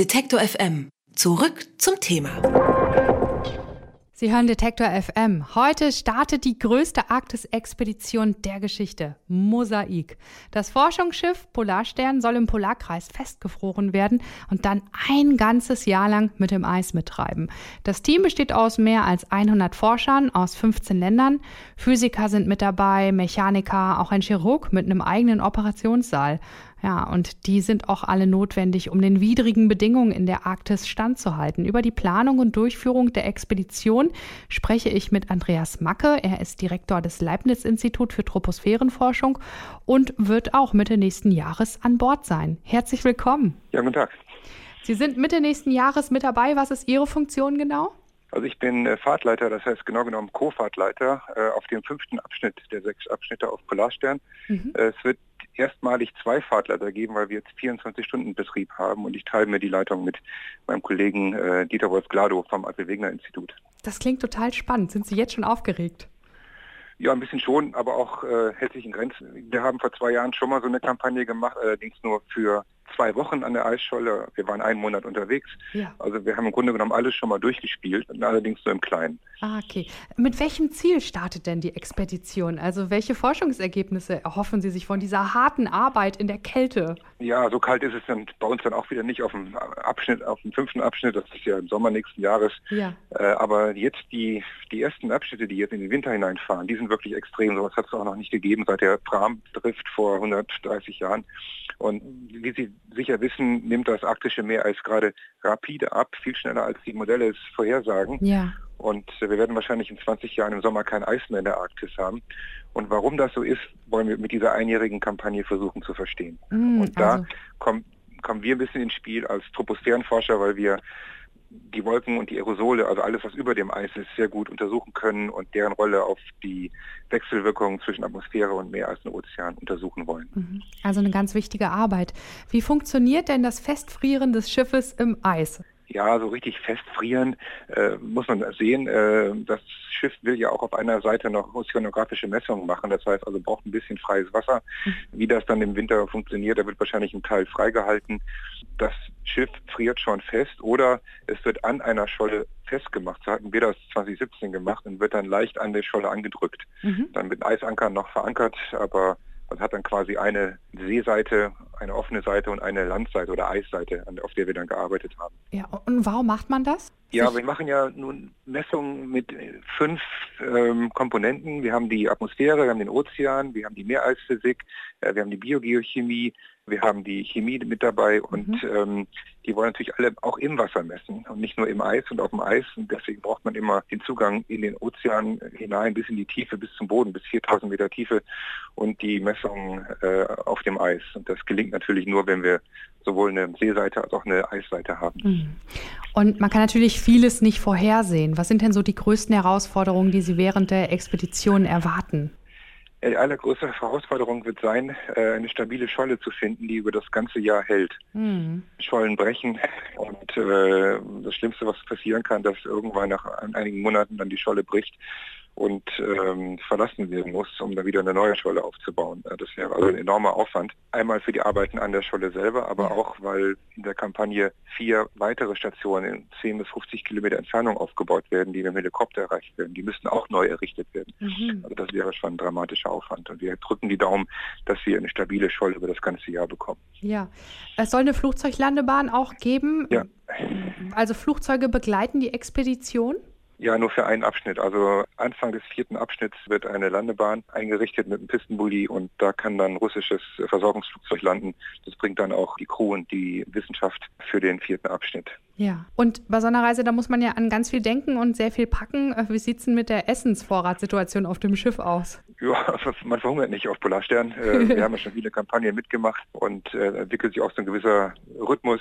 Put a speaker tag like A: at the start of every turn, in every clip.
A: Detektor FM. Zurück zum Thema.
B: Sie hören Detektor FM. Heute startet die größte Arktis-Expedition der Geschichte, Mosaik. Das Forschungsschiff Polarstern soll im Polarkreis festgefroren werden und dann ein ganzes Jahr lang mit dem Eis mittreiben. Das Team besteht aus mehr als 100 Forschern aus 15 Ländern. Physiker sind mit dabei, Mechaniker, auch ein Chirurg mit einem eigenen Operationssaal. Ja, und die sind auch alle notwendig, um den widrigen Bedingungen in der Arktis standzuhalten. Über die Planung und Durchführung der Expedition spreche ich mit Andreas Macke. Er ist Direktor des Leibniz-Institut für Troposphärenforschung und wird auch Mitte nächsten Jahres an Bord sein. Herzlich willkommen.
C: Ja, guten Tag.
B: Sie sind Mitte nächsten Jahres mit dabei. Was ist Ihre Funktion genau?
C: Also ich bin äh, Fahrtleiter, das heißt genau genommen Co-Fahrtleiter äh, auf dem fünften Abschnitt der sechs Abschnitte auf Polarstern. Mhm. Äh, es wird erstmalig zwei Fahrtleiter geben, weil wir jetzt 24 Stunden Betrieb haben und ich teile mir die Leitung mit meinem Kollegen äh, Dieter Wolf-Glado vom Apfel-Wegener-Institut.
B: Das klingt total spannend. Sind Sie jetzt schon aufgeregt?
C: Ja, ein bisschen schon, aber auch äh, hält sich in Grenzen. Wir haben vor zwei Jahren schon mal so eine Kampagne gemacht, allerdings nur für zwei Wochen an der Eisscholle. Wir waren einen Monat unterwegs. Ja. Also wir haben im Grunde genommen alles schon mal durchgespielt, allerdings nur im Kleinen.
B: Ah, okay. Mit welchem Ziel startet denn die Expedition? Also welche Forschungsergebnisse erhoffen Sie sich von dieser harten Arbeit in der Kälte?
C: Ja, so kalt ist es dann bei uns dann auch wieder nicht auf dem Abschnitt, auf dem fünften Abschnitt, das ist ja im Sommer nächsten Jahres. Ja. Äh, aber jetzt die, die ersten Abschnitte, die jetzt in den Winter hineinfahren, die sind wirklich extrem. Sowas hat es auch noch nicht gegeben seit der Pram-Drift vor 130 Jahren. Und wie Sie sicher wissen, nimmt das arktische Meereis gerade rapide ab, viel schneller als die Modelle es vorhersagen. Ja. Und wir werden wahrscheinlich in 20 Jahren im Sommer kein Eis mehr in der Arktis haben. Und warum das so ist, wollen wir mit dieser einjährigen Kampagne versuchen zu verstehen. Mm, und da also. kommen, kommen wir ein bisschen ins Spiel als Troposphärenforscher, weil wir die Wolken und die Aerosole, also alles, was über dem Eis ist, sehr gut untersuchen können und deren Rolle auf die Wechselwirkungen zwischen Atmosphäre und Meer als Ozean untersuchen wollen. Mhm.
B: Also eine ganz wichtige Arbeit. Wie funktioniert denn das Festfrieren des Schiffes im Eis?
C: Ja, so richtig festfrieren äh, muss man sehen. Äh, das Schiff will ja auch auf einer Seite noch ozeanografische Messungen machen. Das heißt also braucht ein bisschen freies Wasser. Mhm. Wie das dann im Winter funktioniert, da wird wahrscheinlich ein Teil freigehalten. Das Schiff friert schon fest oder es wird an einer Scholle festgemacht. So hatten wir das 2017 gemacht und wird dann leicht an der Scholle angedrückt. Mhm. Dann mit Eisankern noch verankert, aber man hat dann quasi eine Seeseite, eine offene Seite und eine Landseite oder Eisseite, auf der wir dann gearbeitet haben.
B: Ja, und warum macht man das?
C: Ja, wir machen ja nun Messungen mit fünf ähm, Komponenten. Wir haben die Atmosphäre, wir haben den Ozean, wir haben die Meereisphysik, äh, wir haben die Biogeochemie, wir haben die Chemie mit dabei und mhm. ähm, die wollen natürlich alle auch im Wasser messen und nicht nur im Eis und auf dem Eis. Und deswegen braucht man immer den Zugang in den Ozean hinein, bis in die Tiefe, bis zum Boden, bis 4000 Meter Tiefe und die Messungen äh, auf dem Eis. Und das gelingt natürlich nur, wenn wir sowohl eine Seeseite als auch eine Eisseite haben. Mhm.
B: Und man kann natürlich vieles nicht vorhersehen. Was sind denn so die größten Herausforderungen, die Sie während der Expedition erwarten?
C: Die allergrößte Herausforderung wird sein, äh, eine stabile Scholle zu finden, die über das ganze Jahr hält. Mhm. Schollen brechen und äh, das Schlimmste, was passieren kann, dass irgendwann nach einigen Monaten dann die Scholle bricht und ähm, verlassen werden muss, um dann wieder eine neue Scholle aufzubauen. Das wäre also ein enormer Aufwand. Einmal für die Arbeiten an der Scholle selber, aber ja. auch, weil in der Kampagne vier weitere Stationen in 10 bis 50 Kilometer Entfernung aufgebaut werden, die mit dem Helikopter erreicht werden. Die müssten auch neu errichtet werden. Mhm. Also das wäre schon ein dramatischer Aufwand. Und wir drücken die Daumen, dass wir eine stabile Scholle über das ganze Jahr bekommen.
B: Ja, es soll eine Flugzeuglandebahn auch geben. Ja. Also Flugzeuge begleiten die Expedition?
C: Ja, nur für einen Abschnitt. Also Anfang des vierten Abschnitts wird eine Landebahn eingerichtet mit einem Pistenbully und da kann dann russisches Versorgungsflugzeug landen. Das bringt dann auch die Crew und die Wissenschaft für den vierten Abschnitt.
B: Ja, und bei so einer Reise, da muss man ja an ganz viel denken und sehr viel packen. Äh, wie sieht es denn mit der Essensvorratssituation auf dem Schiff aus?
C: Ja, man verhungert nicht auf Polarstern. Äh, wir haben ja schon viele Kampagnen mitgemacht und äh, entwickelt sich auch so ein gewisser Rhythmus.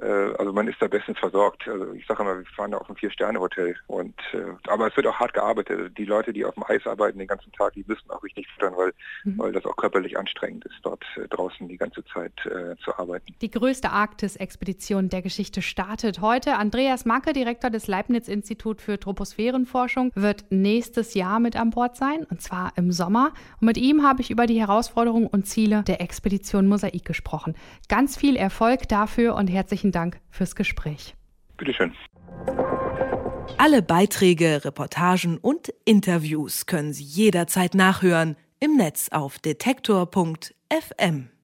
C: Äh, also man ist da bestens versorgt. Also ich sage immer, wir fahren da auf ein Vier-Sterne-Hotel. Und äh, aber es wird auch hart gearbeitet. Also die Leute, die auf dem Eis arbeiten den ganzen Tag, die müssen auch richtig füttern, weil, mhm. weil das auch körperlich anstrengend ist, dort äh, draußen die ganze Zeit äh, zu arbeiten.
B: Die größte Arktis-Expedition der Geschichte startet heute. Andreas Macke, Direktor des Leibniz-Institut für Troposphärenforschung, wird nächstes Jahr mit an Bord sein, und zwar im Sommer. Und mit ihm habe ich über die Herausforderungen und Ziele der Expedition Mosaik gesprochen. Ganz viel Erfolg dafür und herzlichen Dank fürs Gespräch.
C: Bitteschön.
A: Alle Beiträge, Reportagen und Interviews können Sie jederzeit nachhören im Netz auf detektor.fm.